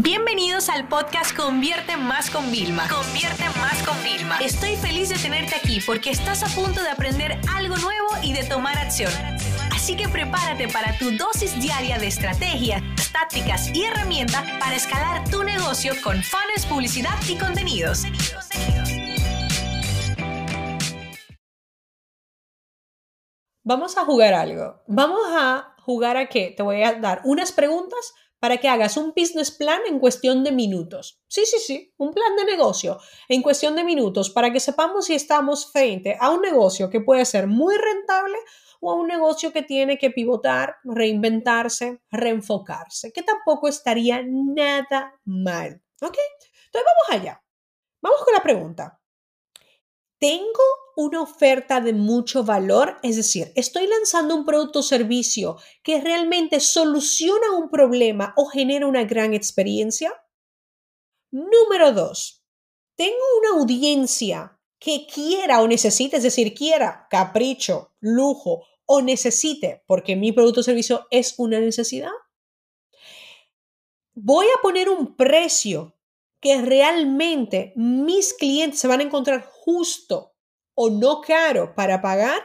Bienvenidos al podcast Convierte Más con Vilma. Convierte Más con Vilma. Estoy feliz de tenerte aquí porque estás a punto de aprender algo nuevo y de tomar acción. Así que prepárate para tu dosis diaria de estrategias, tácticas y herramientas para escalar tu negocio con fans, publicidad y contenidos. Vamos a jugar algo. Vamos a jugar a qué? Te voy a dar unas preguntas para que hagas un business plan en cuestión de minutos. Sí, sí, sí, un plan de negocio en cuestión de minutos para que sepamos si estamos frente a un negocio que puede ser muy rentable o a un negocio que tiene que pivotar, reinventarse, reenfocarse, que tampoco estaría nada mal. ¿Ok? Entonces vamos allá. Vamos con la pregunta. ¿Tengo una oferta de mucho valor? Es decir, ¿estoy lanzando un producto o servicio que realmente soluciona un problema o genera una gran experiencia? Número dos, ¿tengo una audiencia que quiera o necesite, es decir, quiera capricho, lujo o necesite, porque mi producto o servicio es una necesidad? Voy a poner un precio que realmente mis clientes se van a encontrar justo o no caro para pagar,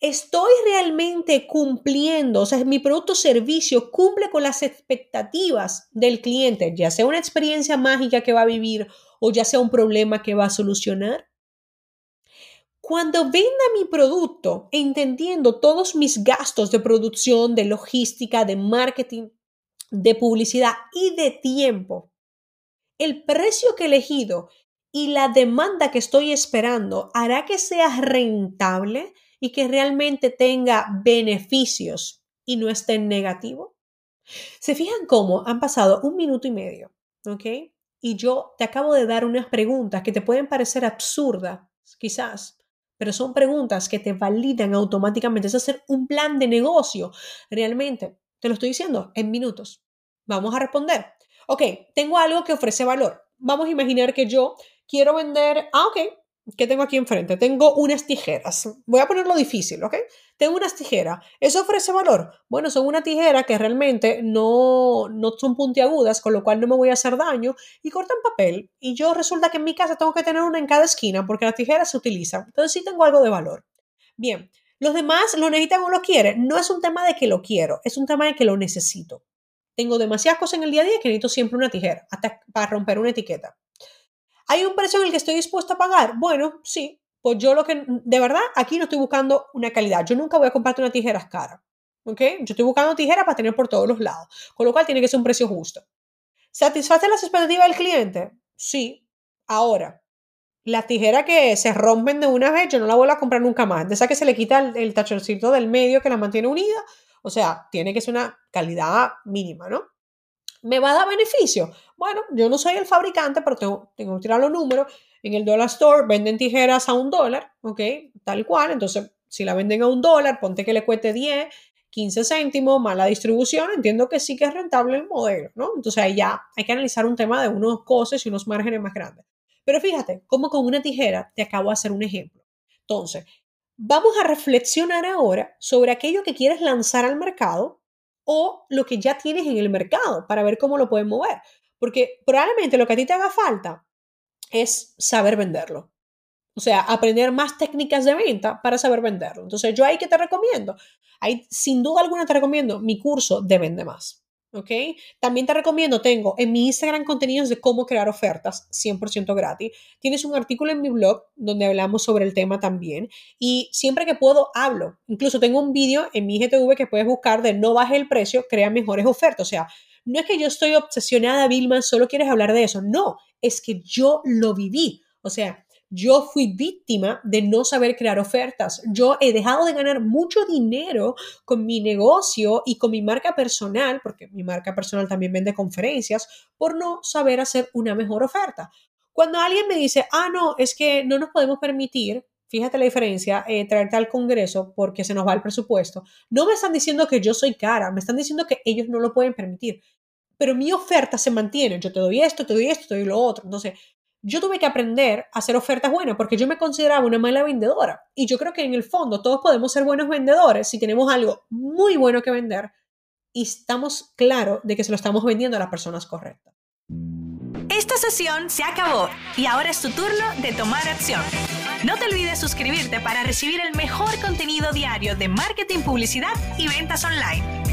estoy realmente cumpliendo, o sea, mi producto o servicio cumple con las expectativas del cliente, ya sea una experiencia mágica que va a vivir o ya sea un problema que va a solucionar. Cuando venda mi producto, entendiendo todos mis gastos de producción, de logística, de marketing, de publicidad y de tiempo, el precio que he elegido y la demanda que estoy esperando hará que sea rentable y que realmente tenga beneficios y no esté en negativo? ¿Se fijan cómo han pasado un minuto y medio? ¿Ok? Y yo te acabo de dar unas preguntas que te pueden parecer absurdas, quizás, pero son preguntas que te validan automáticamente. Es hacer un plan de negocio. Realmente, te lo estoy diciendo en minutos. Vamos a responder. Ok, tengo algo que ofrece valor. Vamos a imaginar que yo quiero vender, ah, ok, ¿qué tengo aquí enfrente? Tengo unas tijeras. Voy a ponerlo difícil, ¿ok? Tengo unas tijeras. ¿Eso ofrece valor? Bueno, son una tijera que realmente no, no son puntiagudas, con lo cual no me voy a hacer daño y cortan papel. Y yo resulta que en mi casa tengo que tener una en cada esquina porque las tijeras se utilizan. Entonces sí tengo algo de valor. Bien, los demás lo necesitan o lo quieren. No es un tema de que lo quiero, es un tema de que lo necesito. Tengo demasiadas cosas en el día a día que necesito siempre una tijera, hasta para romper una etiqueta. ¿Hay un precio en el que estoy dispuesto a pagar? Bueno, sí. Pues yo lo que, de verdad, aquí no estoy buscando una calidad. Yo nunca voy a comprarte una tijera cara. ¿Ok? Yo estoy buscando tijeras para tener por todos los lados. Con lo cual tiene que ser un precio justo. ¿Satisface las expectativas del cliente? Sí. Ahora, la tijera que se rompen de una vez, yo no la vuelvo a comprar nunca más. De esa que se le quita el, el tachoncito del medio que la mantiene unida. O sea, tiene que ser una calidad mínima, ¿no? ¿Me va a dar beneficio? Bueno, yo no soy el fabricante, pero tengo, tengo que tirar los números. En el Dollar Store venden tijeras a un dólar, ¿ok? Tal cual. Entonces, si la venden a un dólar, ponte que le cueste 10, 15 céntimos, más la distribución, entiendo que sí que es rentable el modelo, ¿no? Entonces ahí ya hay que analizar un tema de unos costes y unos márgenes más grandes. Pero fíjate, como con una tijera te acabo de hacer un ejemplo. Entonces, vamos a reflexionar ahora sobre aquello que quieres lanzar al mercado o lo que ya tienes en el mercado para ver cómo lo puedes mover. Porque probablemente lo que a ti te haga falta es saber venderlo. O sea, aprender más técnicas de venta para saber venderlo. Entonces, yo ahí que te recomiendo, ahí sin duda alguna te recomiendo mi curso de Vende Más. ¿Ok? También te recomiendo, tengo en mi Instagram contenidos de cómo crear ofertas 100% gratis. Tienes un artículo en mi blog donde hablamos sobre el tema también y siempre que puedo hablo. Incluso tengo un vídeo en mi GTV que puedes buscar de no baje el precio, crea mejores ofertas. O sea, no es que yo estoy obsesionada, Vilma, solo quieres hablar de eso. No, es que yo lo viví. O sea, yo fui víctima de no saber crear ofertas. Yo he dejado de ganar mucho dinero con mi negocio y con mi marca personal, porque mi marca personal también vende conferencias, por no saber hacer una mejor oferta. Cuando alguien me dice, ah, no, es que no nos podemos permitir, fíjate la diferencia, eh, traerte al Congreso porque se nos va el presupuesto, no me están diciendo que yo soy cara, me están diciendo que ellos no lo pueden permitir pero mi oferta se mantiene. Yo te doy esto, te doy esto, te doy lo otro. Entonces, yo tuve que aprender a hacer ofertas buenas porque yo me consideraba una mala vendedora. Y yo creo que en el fondo todos podemos ser buenos vendedores si tenemos algo muy bueno que vender, y estamos claros de que se lo estamos vendiendo a las personas correctas. Esta sesión se acabó y ahora es tu turno de tomar acción. No te olvides suscribirte para recibir el mejor contenido diario de marketing, publicidad y ventas online.